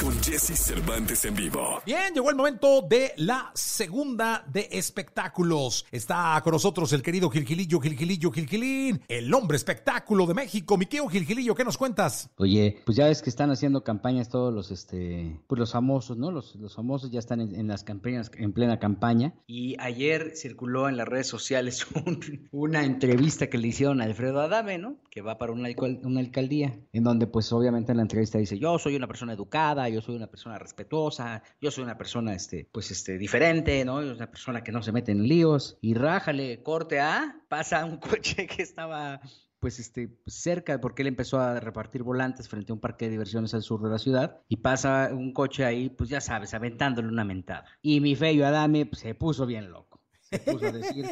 con Jesse Cervantes en vivo. Bien, llegó el momento de la segunda de espectáculos. Está con nosotros el querido Gilgilillo, Gilgilillo, Gilgilín, el hombre espectáculo de México. Miqueo Gilgilillo, ¿qué nos cuentas? Oye, pues ya ves que están haciendo campañas todos los, este, pues los famosos, ¿no? Los, los famosos ya están en, en las campañas, en plena campaña. Y ayer circuló en las redes sociales un- una entrevista que le hicieron a Alfredo Adame, ¿no? Que va para una, una alcaldía, en donde pues obviamente en la entrevista dice, yo soy una persona educada, yo soy una persona respetuosa, yo soy una persona, este, pues, este, diferente, ¿no? Yo soy una persona que no se mete en líos. Y rájale, corte A, pasa un coche que estaba pues este cerca porque él empezó a repartir volantes frente a un parque de diversiones al sur de la ciudad y pasa un coche ahí, pues ya sabes, aventándole una mentada. Y mi feo Adame pues, se puso bien loco. Se puso a decir,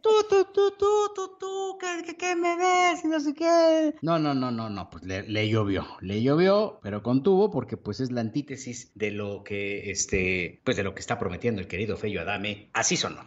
tú, tú, tú, tú, tú, tú, ¿qué, qué, qué me ves? Y no sé qué. No, no, no, no, no, pues le, le llovió, le llovió, pero contuvo porque pues es la antítesis de lo que, este, pues de lo que está prometiendo el querido Feyo Adame. Así sonó.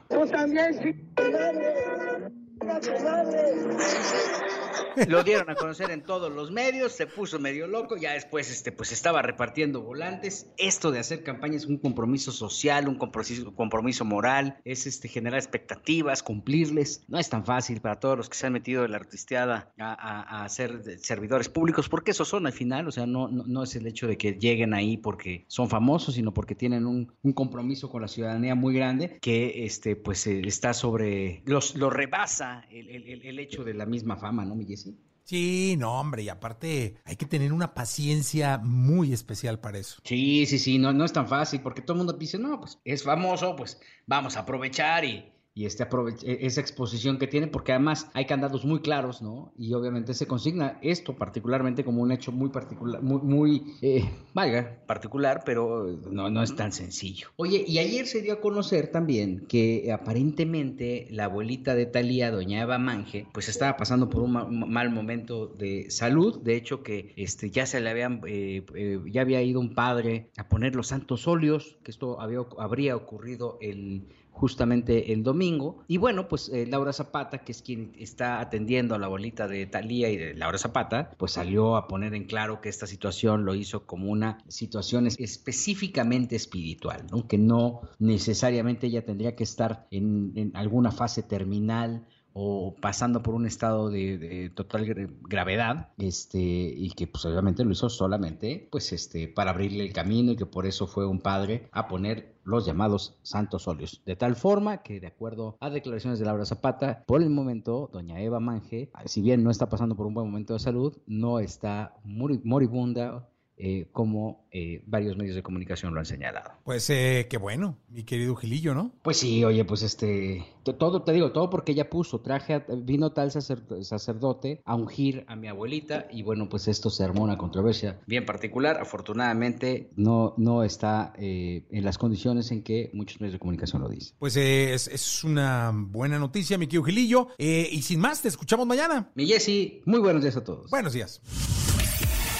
Lo dieron a conocer en todos los medios, se puso medio loco, ya después este, pues estaba repartiendo volantes. Esto de hacer campaña es un compromiso social, un compromiso, moral, es este, generar expectativas, cumplirles. No es tan fácil para todos los que se han metido en la artisteada a, a, a ser de- servidores públicos, porque esos son al final, o sea, no, no, es el hecho de que lleguen ahí porque son famosos, sino porque tienen un, compromiso con la ciudadanía muy grande que este, pues eh, está sobre, los, lo rebasa el hecho de la misma fama, ¿no, Jessy? Sí, no, hombre, y aparte hay que tener una paciencia muy especial para eso. Sí, sí, sí, no, no es tan fácil porque todo el mundo dice, no, pues es famoso, pues vamos a aprovechar y, y este e- esa exposición que tiene, porque además hay candados muy claros, ¿no? Y obviamente se consigna esto particularmente como un hecho muy particular, muy, muy eh, valga, particular, pero no, no es tan sencillo. Oye, y ayer se dio a conocer también que aparentemente la abuelita de Talía, doña Eva Mange, pues estaba pasando por un ma- mal momento de salud, de hecho que este, ya se le habían, eh, eh, ya había ido un padre a poner los santos óleos, que esto había, habría ocurrido el justamente el domingo. Y bueno, pues eh, Laura Zapata, que es quien está atendiendo a la abuelita de Talía y de Laura Zapata, pues salió a poner en claro que esta situación lo hizo como una situación es- específicamente espiritual, ¿no? que no necesariamente ella tendría que estar en alguna fase terminal o pasando por un estado de, total gra- gravedad, este, y que pues obviamente lo hizo solamente, pues este, para abrirle el camino y que por eso fue un padre a poner los llamados santos óleos. De tal forma que, de acuerdo a declaraciones de Laura Zapata, por el momento, doña Eva Mange, si bien no está pasando por un buen momento de salud, no está moribunda, eh, como eh, varios medios de comunicación lo han señalado. Pues eh, qué bueno, mi querido Gilillo, ¿no? Pues sí, oye, pues este, to- todo, te digo, todo porque ella puso, traje, a- vino tal sacer- sacerdote a ungir a mi abuelita y bueno, pues esto se armó una controversia bien particular. Afortunadamente no, no está eh, en las condiciones en que muchos medios de comunicación lo dicen. Pues eh, es, es una buena noticia, mi querido Gilillo. Eh, y sin más, te escuchamos mañana. Mi Jessy, muy buenos días a todos. Buenos días.